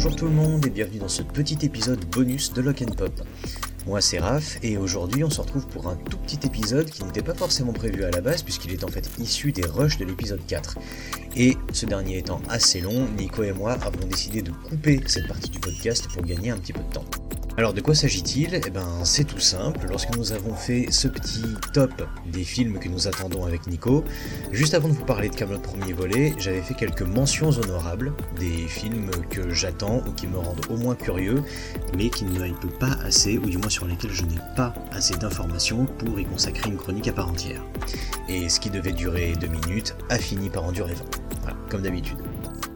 Bonjour tout le monde et bienvenue dans ce petit épisode bonus de Lock and Pop. Moi c'est Raph et aujourd'hui on se retrouve pour un tout petit épisode qui n'était pas forcément prévu à la base puisqu'il est en fait issu des rushs de l'épisode 4. Et ce dernier étant assez long, Nico et moi avons décidé de couper cette partie du podcast pour gagner un petit peu de temps. Alors de quoi s'agit-il? Eh ben c'est tout simple, lorsque nous avons fait ce petit top des films que nous attendons avec Nico, juste avant de vous parler de Camelot premier volet, j'avais fait quelques mentions honorables, des films que j'attends ou qui me rendent au moins curieux, mais qui ne hypent pas assez, ou du moins sur lesquels je n'ai pas assez d'informations pour y consacrer une chronique à part entière. Et ce qui devait durer deux minutes a fini par en durer 20. Voilà, comme d'habitude.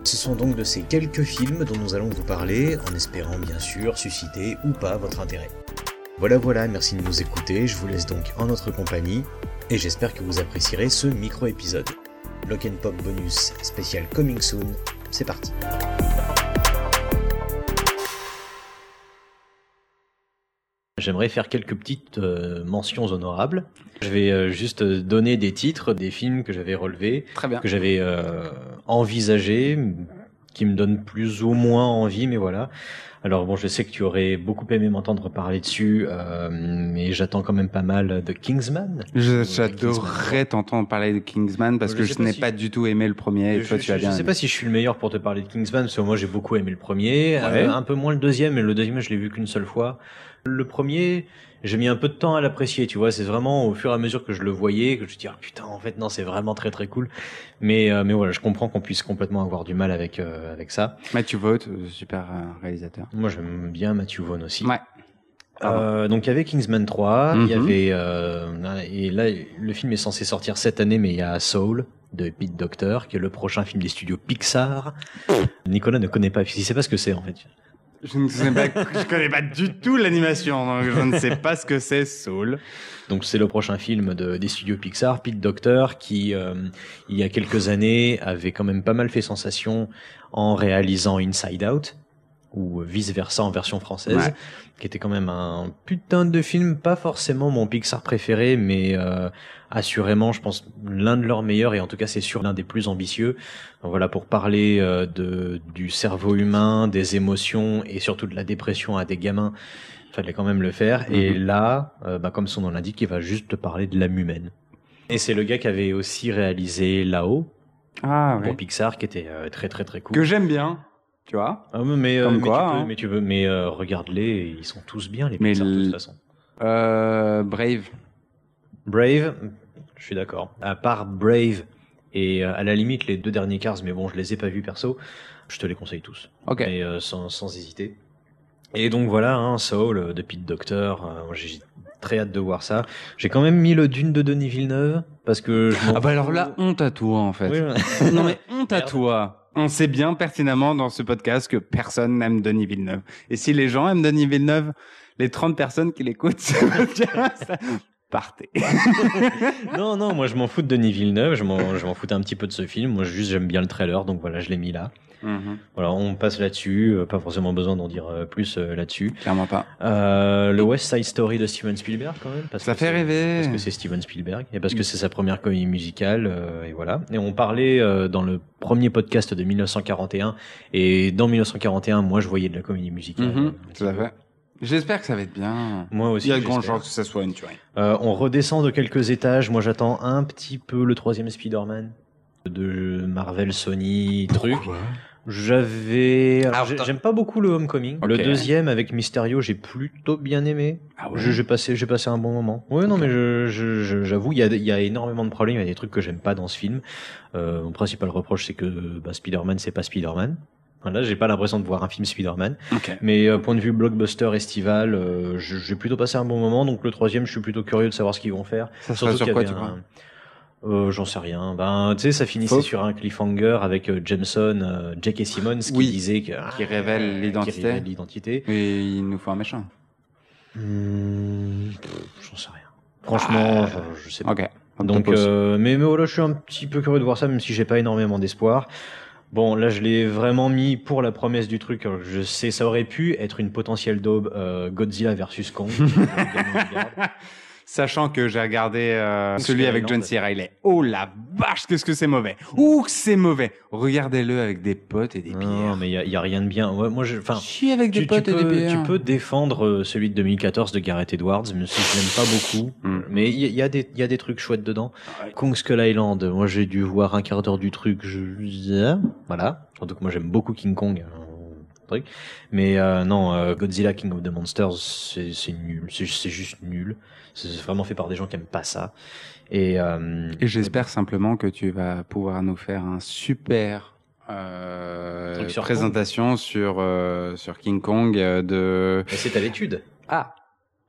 Ce sont donc de ces quelques films dont nous allons vous parler, en espérant bien sûr susciter ou pas votre intérêt. Voilà voilà, merci de nous écouter, je vous laisse donc en notre compagnie, et j'espère que vous apprécierez ce micro-épisode. Lock and Pop bonus spécial Coming Soon, c'est parti. J'aimerais faire quelques petites euh, mentions honorables. Je vais euh, juste donner des titres des films que j'avais relevés, Très bien. que j'avais euh, envisagés, qui me donnent plus ou moins envie, mais voilà. Alors bon, je sais que tu aurais beaucoup aimé m'entendre parler dessus, euh, mais j'attends quand même pas mal de Kingsman. J'adorerais t'entendre parler de Kingsman parce Je que je n'ai si- pas du tout aimé le premier. Et Je, toi, je- tu as je bien. sais aimé. pas si je suis le meilleur pour te parler de Kingsman, parce que moi j'ai beaucoup aimé le premier, Ouais. euh, un peu moins le deuxième, mais le deuxième je l'ai vu qu'une seule fois. Le premier, j'ai mis un peu de temps à l'apprécier, tu vois, c'est vraiment au fur et à mesure que je le voyais que je me dis ah putain en fait non c'est vraiment très très cool. Mais euh, mais voilà, je comprends qu'on puisse complètement avoir du mal avec euh, avec ça. Matthew Vaught, euh, super euh, réalisateur. Moi j'aime bien Matthew Vaughn aussi. Ouais. Euh, donc il y avait Kingsman 3, il y Mhm. avait euh, et là le film est censé sortir cette année mais il y a Soul de Pete Docter qui est le prochain film des studios Pixar. Nicolas ne connaît pas, il sait pas ce que c'est en fait. Je ne sais pas, connais pas du tout l'animation, donc je ne sais pas ce que c'est Soul. Donc c'est le prochain film de, des studios Pixar, Pete Docter, qui euh, il y a quelques années avait quand même pas mal fait sensation en réalisant Inside Out ou vice versa en version française, Ouais. qui était quand même un putain de film, pas forcément mon Pixar préféré, mais euh, assurément, je pense l'un de leurs meilleurs et en tout cas c'est sûr l'un des plus ambitieux. Donc voilà pour parler euh, de du cerveau humain, des émotions et surtout de la dépression à des gamins. Fallait quand même le faire. Et Mhm. là, euh, bah, comme son nom l'indique, il va juste te parler de l'âme humaine. Et c'est le gars qui avait aussi réalisé Là-haut Ah pour ouais. Pixar, qui était euh, très très très cool. Que j'aime bien, tu vois? Ah, mais, euh, Comme mais quoi, tu peux, hein. mais tu veux, mais euh, regarde-les, ils sont tous bien les Mais Pixar de toute façon. Euh, Brave. Brave, je suis d'accord. À part Brave et à la limite les deux derniers Cars, mais bon, je les ai pas vus perso, je te les conseille tous. Ok. Euh, sans, sans hésiter. Et donc voilà, hein, Soul de Pete Docter, euh, moi, j'ai très hâte de voir ça. J'ai quand même mis le Dune de Denis Villeneuve parce que je Ah bah alors là, honte à toi en fait. Oui, non mais honte à toi. On sait bien pertinemment dans ce podcast que personne n'aime Denis Villeneuve. Et si les gens aiment Denis Villeneuve, les 30 personnes qui l'écoutent, podcast, partez. non, non, moi je m'en fous de Denis Villeneuve, je m'en, foutais un petit peu de ce film. Moi juste j'aime bien le trailer, donc voilà, je l'ai mis là. Mhm. Voilà, on passe là-dessus, euh, pas forcément besoin d'en dire euh, plus euh, là-dessus. Clairement pas. Euh, le West Side Story de Steven Spielberg quand même. Parce Ça que fait rêver. Parce que c'est Steven Spielberg et parce que c'est sa première comédie musicale euh, et voilà. Et on parlait euh, dans le premier podcast de 1941 et dans 1941, moi je voyais de la comédie musicale. Petit tout à fait. J'espère que ça va être bien. Moi aussi. Il y a de grandes chances que ça soit une tuerie. Euh, on redescend de quelques étages. Moi j'attends un petit peu le troisième Spider-Man de Marvel, Sony, truc. J'avais, alors, j'ai- j'aime pas beaucoup le Homecoming. Le Ok. deuxième avec Mysterio, j'ai plutôt bien aimé. Ah Je- J'ai passé, j'ai passé un bon moment. Oui, non, mais je- je- je- j'avoue, il y a, il y a énormément de problèmes. Il y a des trucs que j'aime pas dans ce film. Euh, mon principal reproche, c'est que bah, Spider-Man, c'est pas Spider-Man. Voilà, j'ai pas l'impression de voir un film Spider-Man. Ok. Mais euh, point de vue blockbuster estival, euh, je- j'ai plutôt passé un bon moment. Donc le troisième, je suis plutôt curieux de savoir ce qu'ils vont faire. Ça sera sur qu'il y quoi, avait tu crois? Euh, J'en sais rien. Ben, tu sais, ça finissait Faux. sur un cliffhanger avec euh, Jameson, euh, J.K. Simmons, qui Oui. disait que, Qui révèle l'identité. qui révèle l'identité. Et il nous faut un méchant. Hmm, pff, J'en sais rien. Franchement, Ah, je, je sais pas. Ok. On te Donc, euh, mais, mais voilà, je suis un petit peu curieux de voir ça, même si j'ai pas énormément d'espoir. Bon, là, je l'ai vraiment mis pour la promesse du truc. Alors, Je sais, ça aurait pu être une potentielle daube euh, Godzilla versus Kong. Sachant que j'ai regardé euh, celui avec. John C. Reilly. Oh la vache, qu'est-ce que c'est mauvais. Ouh, que c'est mauvais. Regardez-le avec des potes et des Non, bières. mais il y a, y a rien de bien. Ouais, moi, je, enfin, Chier avec des tu, tu potes et des peux, bières. tu peux défendre euh, celui de 2014 de Gareth Edwards, même si je l'aime pas beaucoup. Mm. Mais il y, a- il y a des, il y a des trucs chouettes dedans. Ouais. Kong Skull Island, moi j'ai dû voir un quart d'heure du truc. Je, voilà. Que moi j'aime beaucoup King Kong. Truc. Mais euh, non, euh, Godzilla King of the Monsters, c'est nul. C'est juste nul. C'est vraiment fait par des gens qui aiment pas ça. Et, euh, Et j'espère simplement que tu vas pouvoir nous faire un super sur présentation sur sur King Kong de. c'est à l'étude. Ah,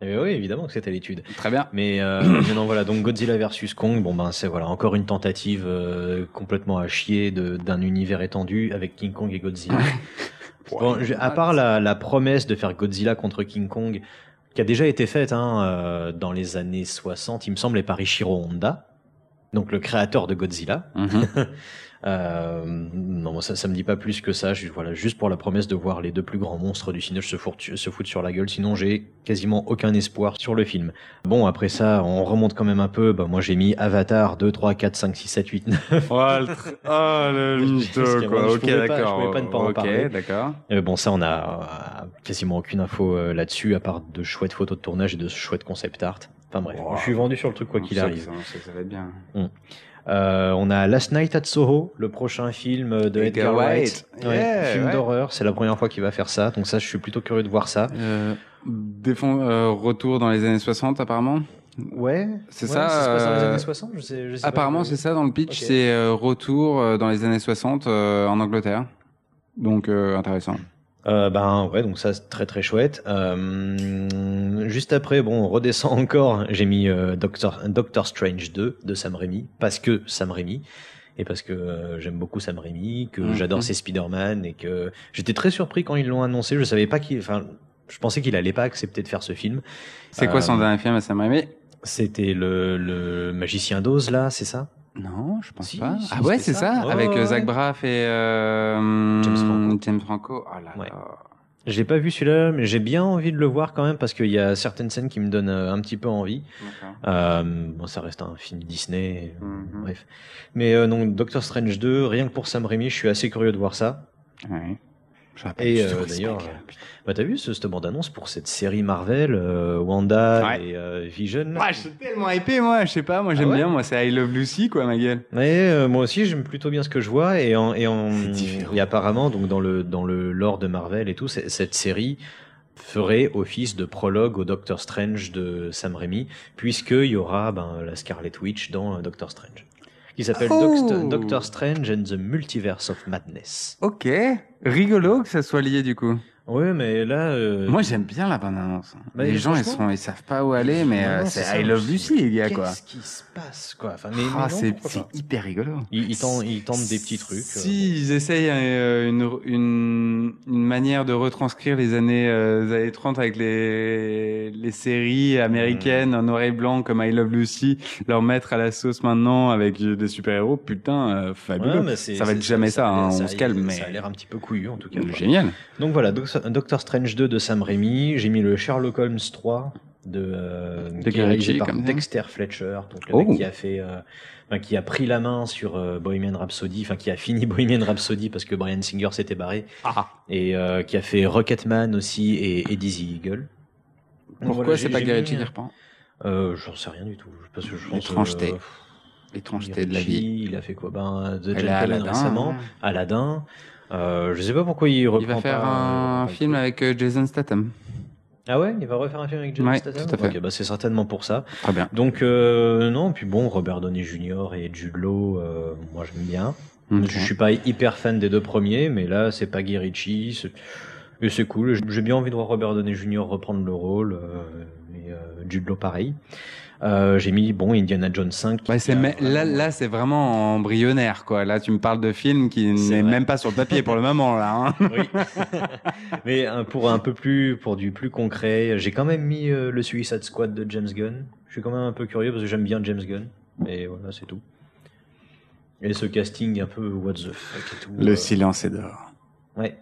Eh oui, évidemment que c'est à l'étude. très bien. Mais, euh, mais non, voilà, donc Godzilla versus Kong, bon ben c'est voilà encore une tentative euh, complètement à chier d'un univers étendu avec King Kong et Godzilla. bon, à part la, la promesse de faire Godzilla contre King Kong, qui a déjà été faite hein, euh, dans les années 60, il me semble, et par Ishiro Honda, donc le créateur de Godzilla. Mhm. Euh, non, ça, ça me dit pas plus que ça. Je- voilà, juste pour la promesse de voir les deux plus grands monstres du cinéma se foutre, se foutre sur la gueule. Sinon, j'ai quasiment aucun espoir sur le film. Bon, après ça, on remonte quand même un peu. Bah, moi, j'ai mis Avatar 2, 3, 4, 5, 6, 7, 8, 9. Oh, oh, le mytho, Parce que quoi. je Ok, pas- je d'accord. pouvais pas ne pas en parler. d'accord. Euh, bon, ça, on a euh, quasiment aucune info euh, là-dessus, à part de chouettes photos de tournage et de chouettes concept art. Enfin bref, Wow. je suis vendu sur le truc quoi qu'il arrive. Ça, va être bien. Euh, on a Last Night at Soho, le prochain film de Edgar Edgar Wright. Wright. Ouais, Yeah, film ouais. d'horreur, c'est la première fois qu'il va faire ça, donc ça, je suis plutôt curieux de voir ça. Euh, défend, euh, retour dans les années 60 apparemment. Ouais, C'est ouais, ça, se passe dans les années 60, je sais, je sais Apparemment c'est ça dans le pitch, c'est retour dans les années 60 euh, en Angleterre. Donc intéressant. Euh, ben ouais, donc ça c'est très très chouette. Euh, juste après, bon, on redescend encore. J'ai mis euh, Doctor, Doctor Strange 2 de Sam Raimi parce que Sam Raimi et parce que euh, j'aime beaucoup Sam Raimi, que Mhm. j'adore ses Spider-Man et que j'étais très surpris quand ils l'ont annoncé. Je savais pas qu'il, enfin, je pensais qu'il allait pas accepter de faire ce film. C'est quoi son Euh, dernier film à Sam Raimi? C'était le, le magicien d'Oz là, c'est ça? Non, je pense Si, pas. si, ah ouais, c'est ça. avec ouais, euh. Zach Braff et euh, James Franco. James Franco. Oh là Ouais. là. J'ai pas vu celui-là, mais j'ai bien envie de le voir quand même parce qu'il y a certaines scènes qui me donnent euh, un petit peu envie. D'accord. Euh, bon, ça reste un film Disney, Mhm. bref. Mais euh, non, Doctor Strange 2, rien que pour Sam Raimi, je suis assez curieux de voir ça. Ouais. Et euh, d'ailleurs, clair. Bah t'as vu ce, cette bande-annonce pour cette série Marvel, euh, Wanda Ouais. et euh, Vision? Là Ouais, je suis tellement hypé, moi. Je sais pas, moi j'aime Ah ouais? bien. Moi, c'est I Love Lucy, quoi, ma gueule. Ouais, euh, moi aussi j'aime plutôt bien ce que je vois et en, et, en, et apparemment donc dans le dans le lore de Marvel et tout, cette série ferait office de prologue au Doctor Strange de Sam Raimi puisqu'il y aura ben, la Scarlet Witch dans euh, Doctor Strange qui s'appelle Oh Doct- Doctor Strange and the Multiverse of Madness. Ok. Rigolo que ça soit lié, du coup. Ouais, mais là euh, Moi, j'aime bien la bande-annonce. Bah, les gens, ils, sont, ils savent pas où aller, mais euh, c'est I ça. Love Lucy, les gars, quoi. Qu'est-ce qui se passe quoi? Enfin, mais, mais Ah, non, c'est hyper rigolo. Ils, ils tentent, ils tentent des petits trucs. euh, Si ils essayent euh, une, une, une manière de retranscrire les années, euh, les années 30 avec les, les séries américaines en noir et blanc comme I Love Lucy, leur mettre à la sauce maintenant avec euh, des super-héros, putain, euh, fabuleux. Ouais, mais ça va être jamais ça, hein, ça- on se calme, mais Ça a l'air un petit peu couillu en tout cas. génial. Donc voilà, Doctor Strange 2 de Sam Raimi. J'ai mis le Sherlock Holmes 3 de, euh, De qui est réalisé par. Dexter Fletcher, donc le Oh. mec qui a fait, euh, enfin, qui a pris la main sur euh, Bohemian Rhapsody, enfin qui a fini Bohemian Rhapsody parce que Brian Singer s'était barré, Ah. et euh, qui a fait Rocketman aussi et, et Dizzy Eagle. Donc Pourquoi voilà, c'est pas Guy Ritchie qui reprend euh, J'en sais rien du tout. Parce que je pense, L'étrangeté. euh, L'étrangeté de la vie. Il a fait quoi? Ben The Gentleman Aladdin, récemment, hein. Aladdin. Euh, je sais pas pourquoi il reprend Il va faire pas, un euh, le film avec euh, Jason Statham. Ah ouais, il va refaire un film avec Jason Ouais, Statham. tout à fait. Ok, bah c'est certainement pour ça. Très bien. Donc euh, non, puis bon, Robert Downey Jr. et Jude Law, euh, moi j'aime bien. Ok. Je suis pas hyper fan des deux premiers, mais là c'est pas Guy Ritchie, et c'est cool. J'ai bien envie de voir Robert Downey Jr. reprendre le rôle euh, et euh, Jude Law pareil. Euh, J'ai mis bon Indiana Jones 5. Ouais, qui c'est a mais- là, là c'est vraiment embryonnaire, quoi. Là, tu me parles de film qui n'est même pas sur le papier pour le moment, là. Hein. Oui. Mais euh, pour un peu plus, pour du plus concret, j'ai quand même mis euh, le Suicide Squad de James Gunn. Je suis quand même un peu curieux parce que j'aime bien James Gunn. Et voilà, c'est tout. Et ce casting un peu what the fuck et tout. euh, silence est d'or. Ouais.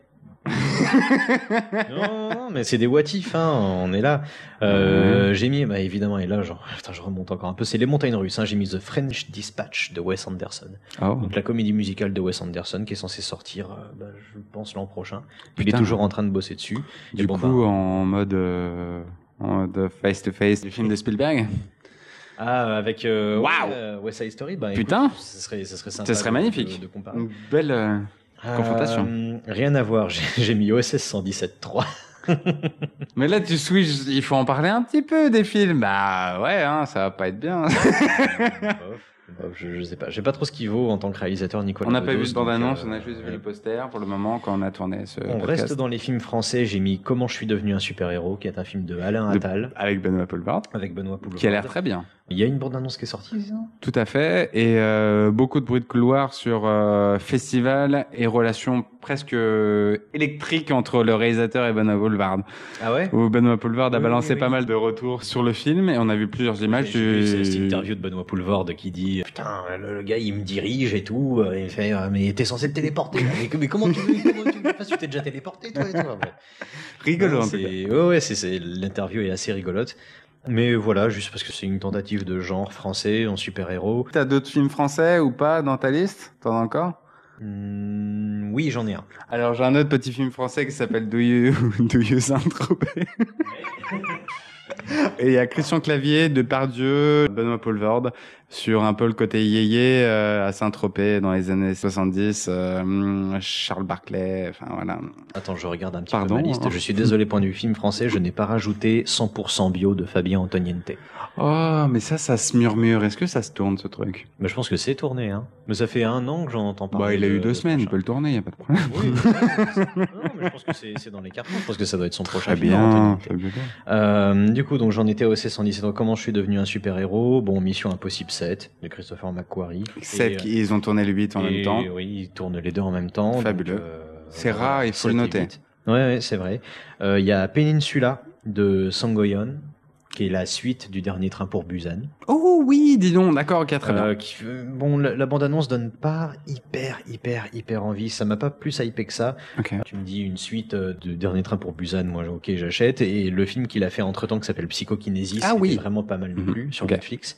Non, non, mais c'est des what if, hein, on est là. Euh, J'ai mis, bah, évidemment, et là, genre, putain, je remonte encore un peu, c'est les montagnes russes, hein, j'ai mis The French Dispatch de Wes Anderson. Oh. Donc la comédie musicale de Wes Anderson qui est censée sortir, euh, bah, je pense, l'an prochain. Il est toujours en train de bosser dessus. Et Du bon, coup, bah, en mode euh, en mode face to face du film de Spielberg. ah, avec euh, euh, West Side Story, bah, Putain. ce serait, ce serait sympa. Ce serait magnifique. De, de comparer. Une belle. Euh, confrontation. Euh, rien à voir, j'ai j'ai mis OSS 117.3. Mais là, tu switches. Il faut en parler un petit peu des films. Bah ouais, hein, ça va pas être bien. Bof, je, je sais pas, je sais pas trop ce qu'il vaut en tant que réalisateur Nicolas. on n'a pas vu de bande annonce, donc, on euh, a juste vu ouais. le poster pour le moment quand on a tourné ce On podcast. reste dans les films français, j'ai mis Comment je suis devenu un super-héros, qui est un film de Alain De- Attal, avec Benoît Poulvard, avec Benoît Poulvord. qui a l'air très bien. Il y a une bande-annonce qui est sortie, ça? Tout à fait, et euh, beaucoup de bruit de couloir sur euh, festival et relations presque euh, électriques entre le réalisateur et Benoît Poulvard. Ah ouais? Où Benoît Poulvard a Oui, balancé oui, oui. pas mal de retours sur le film et on a vu plusieurs images du... cette cette interview de Benoît Poulvord qui dit Putain, le, le gars il me dirige et tout. euh, Il fait Mais t'es censé te téléporter. Mais, mais comment tu veux comment tu veux Tu t'es déjà téléporté toi et tout. Après. rigolo tout cas. c'est- Ouais, ouais, c'est, l'interview est assez rigolote. Mais voilà, juste parce que c'est une tentative de genre français en super-héros. T'as d'autres films français ou pas dans ta liste? T'en as encore? Hmm, oui, j'en ai un. Alors j'ai un autre petit film français qui s'appelle Do You, Do you Saint-Tropez Et il y a Christian Clavier, Depardieu, Benoît Poulvord sur un peu le côté yéyé euh, à Saint-Tropez dans les années 70, euh, Charles Barclay, enfin voilà. Attends, je regarde un petit Pardon, peu ma liste. hein. Je suis désolé, point de vue film français, je n'ai pas rajouté 100% bio de Fabien Antoniente. Oh, mais ça, ça se murmure. Est-ce que ça se tourne ce truc? Mais je pense que c'est tourné, hein. Mais ça fait un an que j'en entends parler. Bah, il a de- eu deux de semaines, il peut le tourner, y a pas de problème. Oui, mais- non, mais je pense que c'est, dans les cartons. Je pense que ça doit être son prochain film. bien, fabuleux. Euh, du coup, donc j'en étais au C117. Donc, comment je suis devenu un super-héros? Bon, Mission Impossible 7 de Christopher McQuarrie. Sept, Et, qui- ils ont tourné le 8 en et même temps. Oui, ils tournent les deux en même temps. Fabuleux. euh, C'est rare, il faut le 7 noter. 8. Ouais, ouais, c'est vrai. Euh, Il y a Peninsula de Sangoyon, qui est la suite du dernier train pour Busan. Oh oui, dis donc, d'accord, ok, très bien. Euh, qui- euh, bon, la, la bande-annonce donne pas hyper, hyper, hyper envie. Ça m'a pas plus hypé que ça. Tu me dis une suite euh, de Dernier Train pour Busan, moi ok j'achète. Et le film qu'il a fait entre temps qui s'appelle Psychokinésis, Ah oui. vraiment pas mal non Mhm. plus sur. Netflix.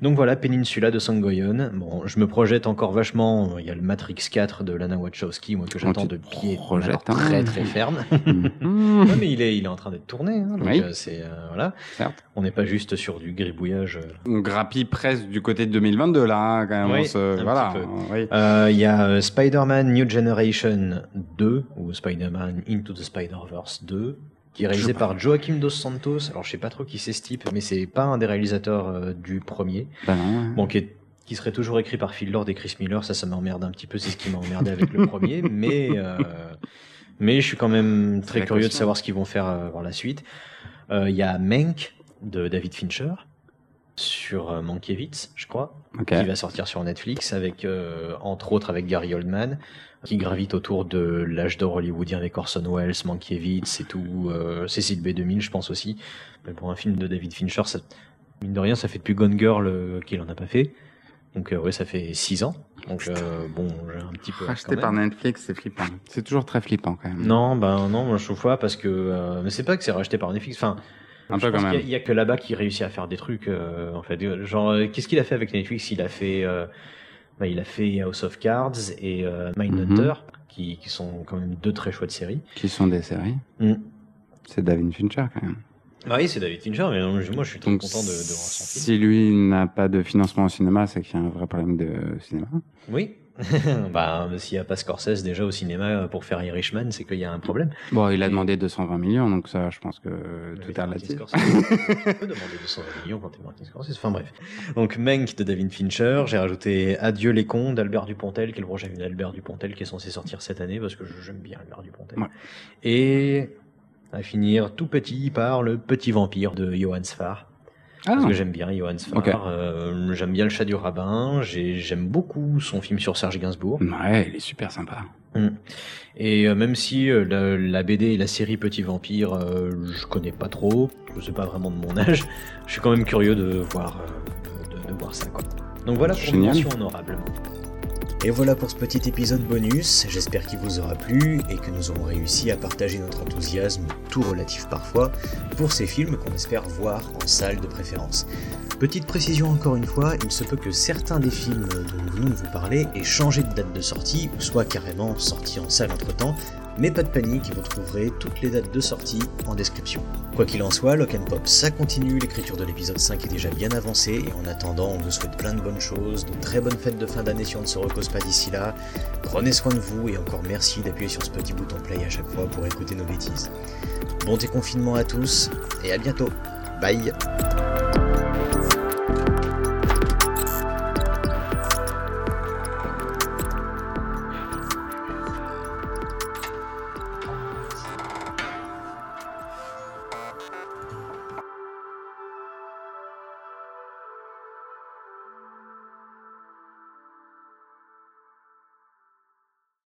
Donc voilà, Peninsula de Sangoyon. Bon, je me projette encore vachement. Il y a le Matrix 4 de Lana Wachowski, moi que j'attends de pied hein. très très ferme. Mhm. Ouais, mais il est, il est en train d'être tourné. Hein, donc Oui. c'est euh, voilà. Certes. On n'est pas juste sur du gribouillage. euh. On grappille presque du côté de 2022 là, hein, quand même. Oui, on se- un voilà. petit oui. Euh, Il y a euh, Spider-Man New Generation 2 ou Spider-Man Into the Spider-Verse 2 qui est réalisé par Joaquim Dos Santos. Alors je sais pas trop qui c'est ce type, mais c'est pas un des réalisateurs euh, du premier. Non, ouais. Bon, qui, est- qui serait toujours écrit par Phil Lord et Chris Miller. Ça, ça m'emmerde un petit peu. C'est ce qui m'a emmerdé avec le premier, mais euh, mais je suis quand même très curieux de savoir ce qu'ils vont faire euh, par la suite. Il y a Mank de David Fincher sur euh, Mankiewicz, je crois Ok. qui va sortir sur Netflix avec euh, entre autres avec Gary Oldman qui gravite autour de l'âge d'or hollywoodien avec Orson Welles, Mankiewicz et tout, euh, Cécile B2000 je pense aussi. Mais pour un film de David Fincher, ça, mine de rien, ça fait depuis Gone Girl qu'il en a pas fait. Donc euh, ouais, ça fait six ans. Donc euh, bon, j'ai un petit peu. Racheté par. Netflix, c'est flippant. C'est toujours très flippant quand même. Non, ben non, moi je trouve pas parce que euh, mais c'est pas que c'est racheté par Netflix. Enfin, Un je peu pense quand qu'il y a- même. Il y, a que là-bas qui réussit à faire des trucs. euh, en fait, genre euh, qu'est-ce qu'il a fait avec Netflix? Il a fait, euh, bah, il a fait House of Cards et euh, Mindhunter, qui, qui sont quand même deux très chouettes séries. Qui sont des séries. Mm. C'est David Fincher quand même. Ah oui, c'est David Fincher, mais moi je suis très content de, de voir son film. si lui n'a pas de financement au cinéma, c'est qu'il y a un vrai problème de cinéma. Oui. bah, s'il n'y a pas Scorsese déjà au cinéma pour faire Irishman, c'est qu'il y a un problème. Bon, il a demandé 220 millions, donc ça, je pense que tout Avec est relatif. Tu peux demander 220 millions quand t'es Martin Scorsese. Enfin bref. Donc Mank de David Fincher. J'ai rajouté Adieu les cons d'Albert Dupontel, qui est le projet d'Albert Dupontel qui est censé sortir cette année parce que j'aime bien Albert Dupontel. Ouais. Et à finir tout petit par le petit vampire de Johann Sfar. Ah, Parce que j'aime bien Johann Sfar. Euh, j'aime bien le chat du rabbin. J'ai- J'aime beaucoup son film sur Serge Gainsbourg. ouais, il est super sympa. Et euh, même si euh, la, la BD et la série Petit Vampire, je connais pas trop, je sais pas vraiment de mon âge, je suis quand même curieux de voir, de, de voir ça. Quoi. Donc voilà pour Génial. une mention honorable. Et voilà pour ce petit épisode bonus, j'espère qu'il vous aura plu et que nous aurons réussi à partager notre enthousiasme, tout relatif parfois, pour ces films qu'on espère voir en salle de préférence. Petite précision encore une fois, il se peut que certains des films dont nous venons de vous parler aient changé de date de sortie, ou soit carrément sortis en salle entre temps, mais pas de panique, vous trouverez toutes les dates de sortie en description. Quoi qu'il en soit, Lock Pop ça continue, l'écriture de l'épisode 5 est déjà bien avancée, et en attendant, on vous souhaite plein de bonnes choses, de très bonnes fêtes de fin d'année si on ne se repose pas d'ici là. Prenez soin de vous, et encore merci d'appuyer sur ce petit bouton play à chaque fois pour écouter nos bêtises. Bon déconfinement à tous, et à bientôt. Bye